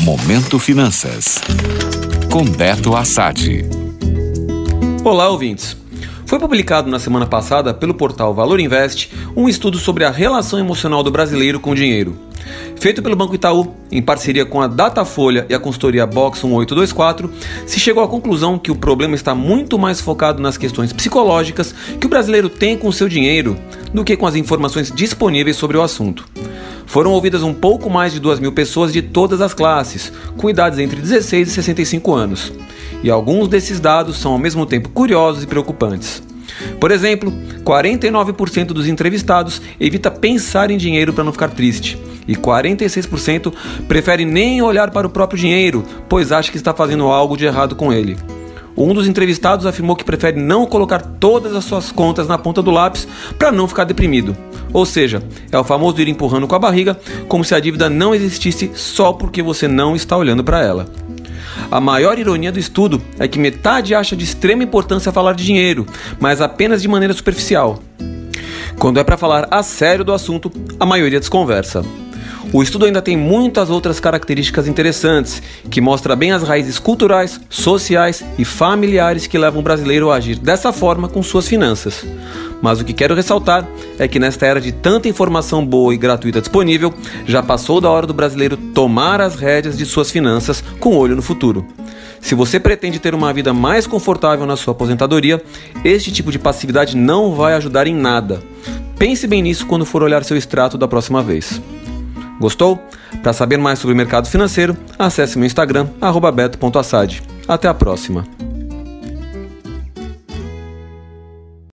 Momento Finanças. Com Beto Assad. Olá, ouvintes. Foi publicado na semana passada pelo portal Valor Invest um estudo sobre a relação emocional do brasileiro com o dinheiro. Feito pelo Banco Itaú, em parceria com a Datafolha e a consultoria Box 1824, se chegou à conclusão que o problema está muito mais focado nas questões psicológicas que o brasileiro tem com o seu dinheiro do que com as informações disponíveis sobre o assunto. Foram ouvidas um pouco mais de 2 mil pessoas de todas as classes, com idades entre 16 e 65 anos. E alguns desses dados são ao mesmo tempo curiosos e preocupantes. Por exemplo, 49% dos entrevistados evita pensar em dinheiro para não ficar triste. E 46% prefere nem olhar para o próprio dinheiro, pois acha que está fazendo algo de errado com ele. Um dos entrevistados afirmou que prefere não colocar todas as suas contas na ponta do lápis para não ficar deprimido. Ou seja, é o famoso ir empurrando com a barriga, como se a dívida não existisse só porque você não está olhando para ela. A maior ironia do estudo é que metade acha de extrema importância falar de dinheiro, mas apenas de maneira superficial. Quando é para falar a sério do assunto, a maioria desconversa. O estudo ainda tem muitas outras características interessantes, que mostra bem as raízes culturais, sociais e familiares que levam o brasileiro a agir dessa forma com suas finanças. Mas o que quero ressaltar é que nesta era de tanta informação boa e gratuita disponível, já passou da hora do brasileiro tomar as rédeas de suas finanças com olho no futuro. Se você pretende ter uma vida mais confortável na sua aposentadoria, este tipo de passividade não vai ajudar em nada. Pense bem nisso quando for olhar seu extrato da próxima vez. Gostou? Para saber mais sobre o mercado financeiro, acesse meu Instagram, beto.assad. Até a próxima!